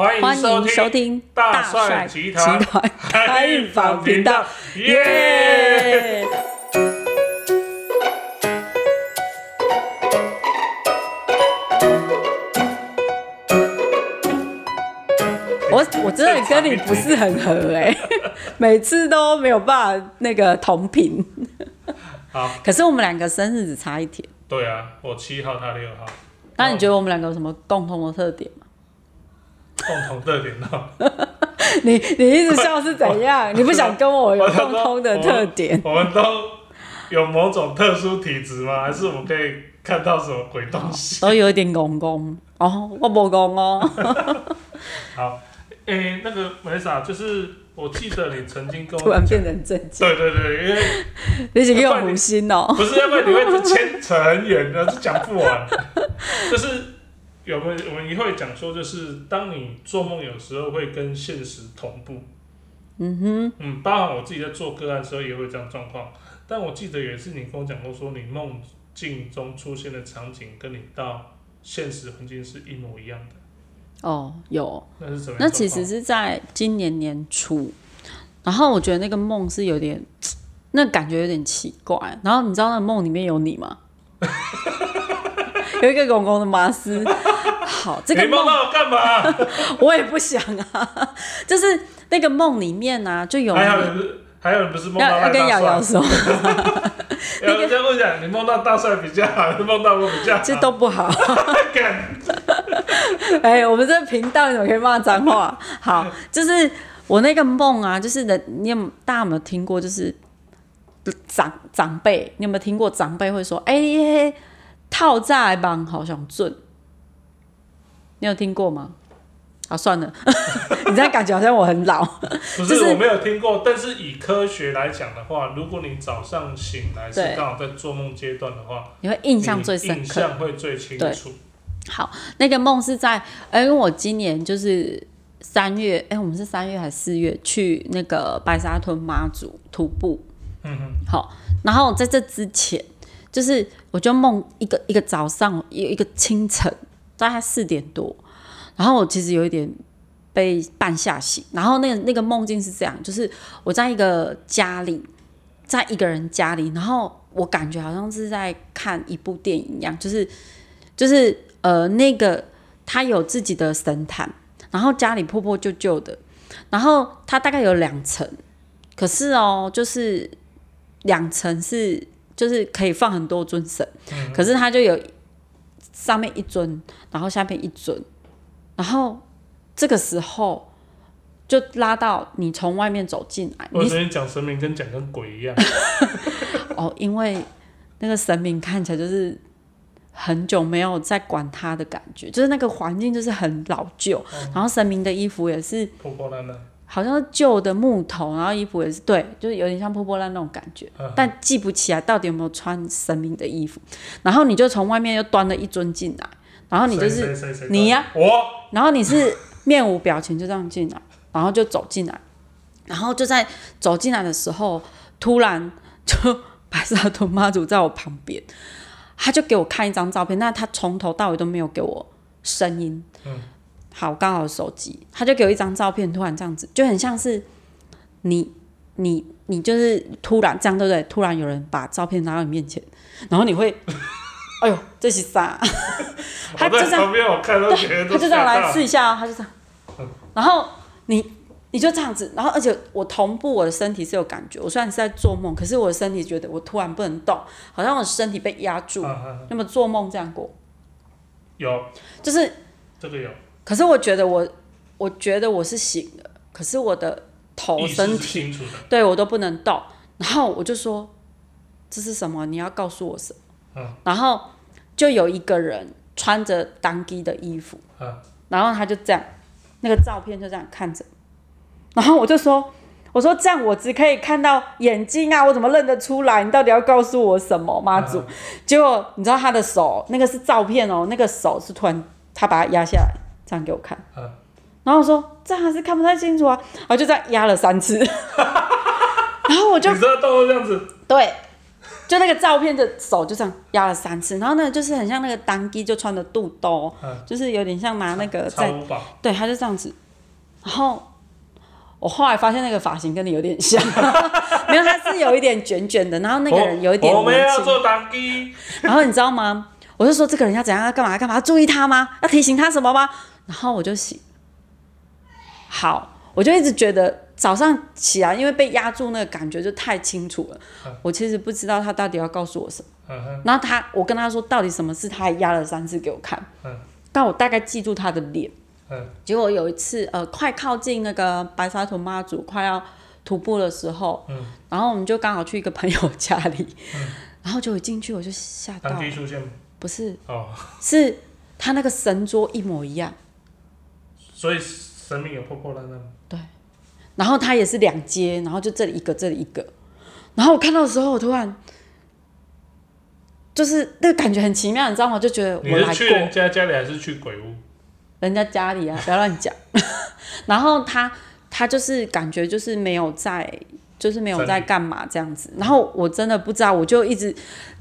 欢欢迎迎收收听大帅帅集团团开运坊频道，耶！我我真的跟你不是很合哎、每次都没有办法那个同频。好，可是我们两个生日只差一天，对啊，我七号，他六号，那你觉得我们两个有什么共同的特点吗？共同特点呢？你你一直笑是怎样？你不想跟我有共通的特点？我们都有某种特殊体质吗？还是我们可以看到什么鬼东西？都有一点公公哦，我不公哦。好，诶、那个梅莎，就是我记得你曾经跟我突然变得很正经，对对对，因为你是给我无心哦。不是要不然你会牵扯很远的，是讲不完。就是有我们也会讲说，就是当你做梦有时候会跟现实同步。嗯哼，嗯，包含我自己在做个案的时候也会这样状况。但我记得有一次你跟我讲过，说你梦境中出现的场景跟你到现实环境是一模一样的，哦，有。那是什么？那其实是在今年年初，然后我觉得那个梦是有点，那感觉有点奇怪。然后你知道那个梦里面有你吗？有一个公公的马斯。好，这个你梦梦到我干嘛？我也不想啊，就是那个梦里面呢、就有还有人不是还有人不是梦到要要跟瑶瑶帅？说，你梦到大帅比较好，还是梦到我比较好？这都不好。干哎、我们这个频道你怎么可以骂脏话？好，就是我那个梦啊，就是人，你有大家有没有听过？就是长长辈，你有没有听过长辈会说：“哎、套债帮好想准。”你有听过吗？啊，算了，你这样感觉好像我很老。不就是是我没有听过，但是以科学来讲的话，如果你早上醒来是对刚好在做梦阶段的话，你会印象最深刻。印象会最清楚。好，那个梦是在，哎因为我今年就是三月，哎、我们是三月还是四月去那个白沙屯妈祖徒步，嗯哼，好，然后在这之前，就是我就梦一个一个早上，一一个清晨，大概四点多，然后我其实有一点被半吓醒，然后那个那个梦境是这样，就是我在一个家里，在一个人家里，然后我感觉好像是在看一部电影一样，就是就是呃那个他有自己的神坛，然后家里破破旧旧的，然后他大概有两层，可是哦，就是两层是就是可以放很多尊神，可是它就有上面一尊，然后下面一尊，然后这个时候就拉到你从外面走进来，我昨天讲神明跟讲跟鬼一样，哦，因为那个神明看起来就是很久没有在管他的感觉，就是那个环境就是很老旧，然后神明的衣服也是破破烂烂。好像是旧的木头，然后衣服也是对，就是有点像破破烂那种感觉，嗯但记不起来到底有没有穿神明的衣服。然后你就从外面又端了一尊进来，然后你就是你呀我然后你是面无表情就这样进来，然后就走进来，然后就在走进来的时候，突然就白沙屯妈祖在我旁边，他就给我看一张照片，那他从头到尾都没有给我声音。嗯好，刚好有手机，他就给我一张照片，突然这样子，就很像是你你你就是突然这样，对不对？突然有人把照片拿到你面前，然后你会，哎呦，这是啥？他就这样他就这样来试一下哦，他就这样，然后你你就这样子，然后而且我同步我的身体是有感觉，我虽然是在做梦，可是我的身体觉得我突然不能动，好像我身体被压住。啊啊啊那么做梦这样过，有就是，这个有可是我觉得我我觉得我是醒的，可是我的头身体对我都不能动，然后我就说这是什么？你要告诉我什么？嗯然后就有一个人穿着当机的衣服，嗯然后他就这样，那个照片就这样看着，然后我就说，我说这样我只可以看到眼睛啊，我怎么认得出来？你到底要告诉我什么，妈祖？结果你知道他的手，那个是照片哦，那个手是突然他把它压下来，这样给我看，嗯。然后我说这样还是看不太清楚啊，然后就这样压了三次，然后我就你知道动作这样子，对，就那个照片的手就这样压了三次，然后呢就是很像那个当机就穿的肚兜，嗯。就是有点像拿那个在对，他就这样子。然后我后来发现那个发型跟你有点像，没有，他是有一点卷卷的，然后那个人有一点我们。要做当机，然后你知道吗？我就说这个人要怎样，要干嘛，要干嘛，要注意他吗？要提醒他什么吗？然后我就醒，好，我就一直觉得早上起来，因为被压住那个感觉就太清楚了。嗯，我其实不知道他到底要告诉我什么。然后他，我跟他说到底什么事，他还压了三次给我看。嗯，但我大概记住他的脸。嗯。结果有一次，呃，快靠近那个白沙屯妈祖快要徒步的时候，嗯。然后我们就刚好去一个朋友家里，嗯。然后就一进去我就吓到了，当机出现不是，哦，是他那个神桌一模一样，所以神明有破破烂烂对，然后他也是两阶，然后就这里一个，这里一个，然后我看到的时候，我突然就是那个感觉很奇妙，你知道吗？就觉得你我来过是去人家家里还是去鬼屋？人家家里啊，不要乱讲。然后他他就是感觉就是没有在，就是没有在干嘛这样子。然后我真的不知道，我就一直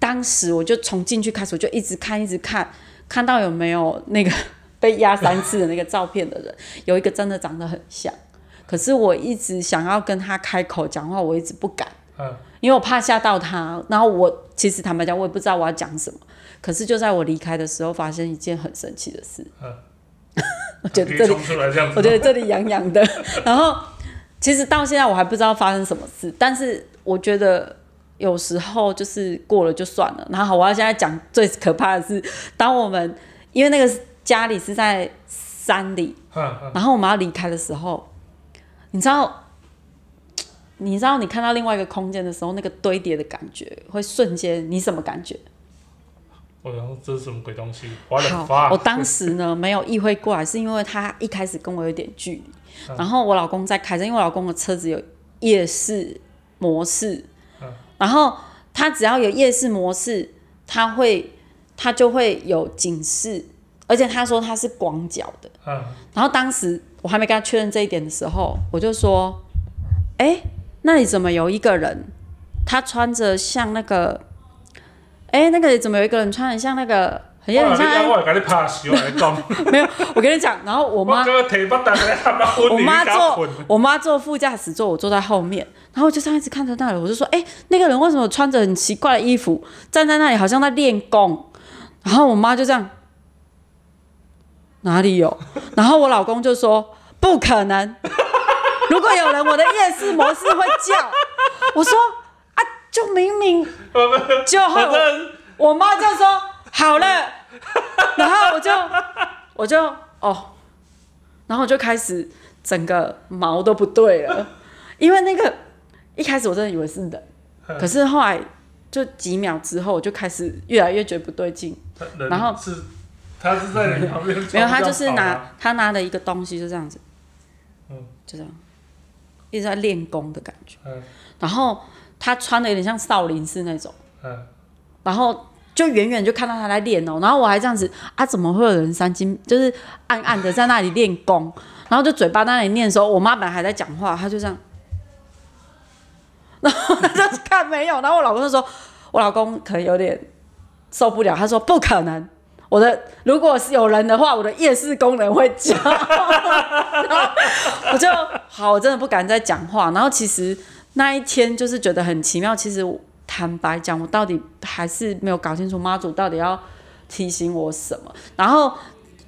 当时我就从进去开始，我就一直看，一直看，看到有没有那个被压三次的那个照片的人，有一个真的长得很像。可是我一直想要跟他开口讲话，我一直不敢，嗯，因为我怕吓到他。然后我其实坦白讲，我也不知道我要讲什么。可是就在我离开的时候，发生一件很神奇的事。嗯 我觉得这里 我觉得这里痒痒的。然后其实到现在我还不知道发生什么事，但是我觉得有时候就是过了就算了。然后好我要现在讲最可怕的是，当我们因为那个家里是在山里，然后我们要离开的时候，你知道。你知道你看到另外一个空间的时候，那个堆叠的感觉会瞬间，你什么感觉？我然后这是什么鬼东西？我的好，发，我当时呢没有意会过来，是因为他一开始跟我有点距离，嗯然后我老公在开车，因为我老公的车子有夜视模式，嗯然后他只要有夜视模式，他会他就会有警示，而且他说他是广角的，嗯。然后当时我还没跟他确认这一点的时候，我就说，哎，那里怎么有一个人，他穿着像那个，哎，那个怎么有一个人穿的像那个，很像很像我来给你拍死，我来讲，没有，我跟你讲，然后我妈我妈坐我妈坐副驾驶座，我坐在后面，然后我就这样一直看着那里，我就说，哎、那个人为什么穿着很奇怪的衣服，站在那里好像在练功？然后我妈就这样，哪里有？然后我老公就说，不可能，如果有人，我的夜视模式会叫。我说啊，就明明就后反正我妈就说好了，然后我就我就哦，然后我就开始整个毛都不对了，因为那个一开始我真的以为是人，可是后来就几秒之后我就开始越来越觉得不对劲，然后是他是在你旁边，没有他就是拿他拿的一个东西就这样子，嗯。就这样。一直在练功的感觉，嗯。然后他穿的有点像少林寺那种。嗯，然后就远远就看到他在练哦，然后我还这样子啊，怎么会有人三更就是暗暗的在那里练功，然后就嘴巴在那里念的时候，我妈本来还在讲话，她就这样，然后她就看没有，然后我老公就说，我老公可能有点受不了，他说不可能。我的如果是有人的话，我的夜视功能会叫，然 后我就好，我真的不敢再讲话。然后其实那一天就是觉得很奇妙。其实坦白讲，我到底还是没有搞清楚妈祖到底要提醒我什么。然后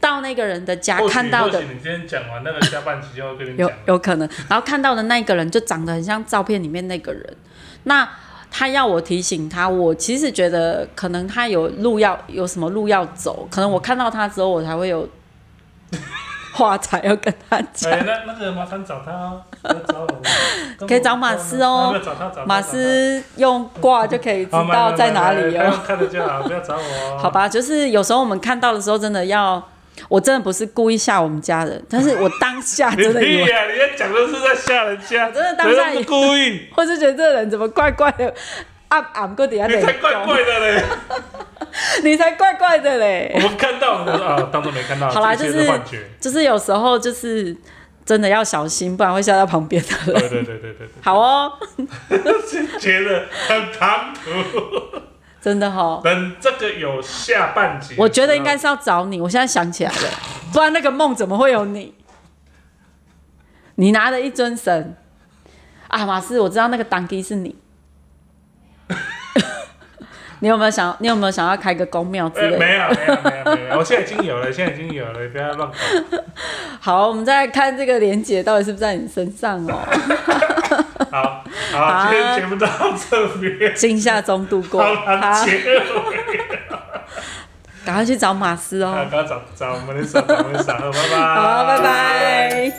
到那个人的家看到的或许你今天讲完那个下半集就要跟你有，有可能，然后看到的那个人就长得很像照片里面那个人。那他要我提醒他，我其实觉得可能他有路要有什么路要走，可能我看到他之后，我才会有 话才要跟他讲。哎，那那个麻烦找他哦，不要找我，可以找马斯哦马斯用挂就可以知道在哪里哦。看得就好，不要找我哦。好吧，就是有时候我们看到的时候，真的要，我真的不是故意吓我们家人，但是我当下 真的以为，屁呀！你在讲的是在吓人家，我真的当下以人家不故意，或是觉得这个人怎么怪怪的，暗暗过底下 你才怪怪的嘞！你才怪怪的嘞我。们看到，我们说啊，当做没看到，好啦就是。就是有时候就是真的要小心，不然会吓到旁边的人。对对对对对对，好哦，觉得很唐突。真的哈、等这个有下半集，我觉得应该是要找你，我现在想起来了，不然那个梦怎么会有你？你拿着一尊神啊，马斯，我知道那个当机是你。你有没有想？你有没有想要开个公庙之呃，类的？没有没有没有没有，我现在已经有了，现在已经有了，不要乱搞。好，我们再来看这个连结到底是不是在你身上哦。好好，今天节目到这边，惊吓中度过，好。赶快去找马斯哦，赶快找找我们的手，找我们的手，拜拜。好，拜拜。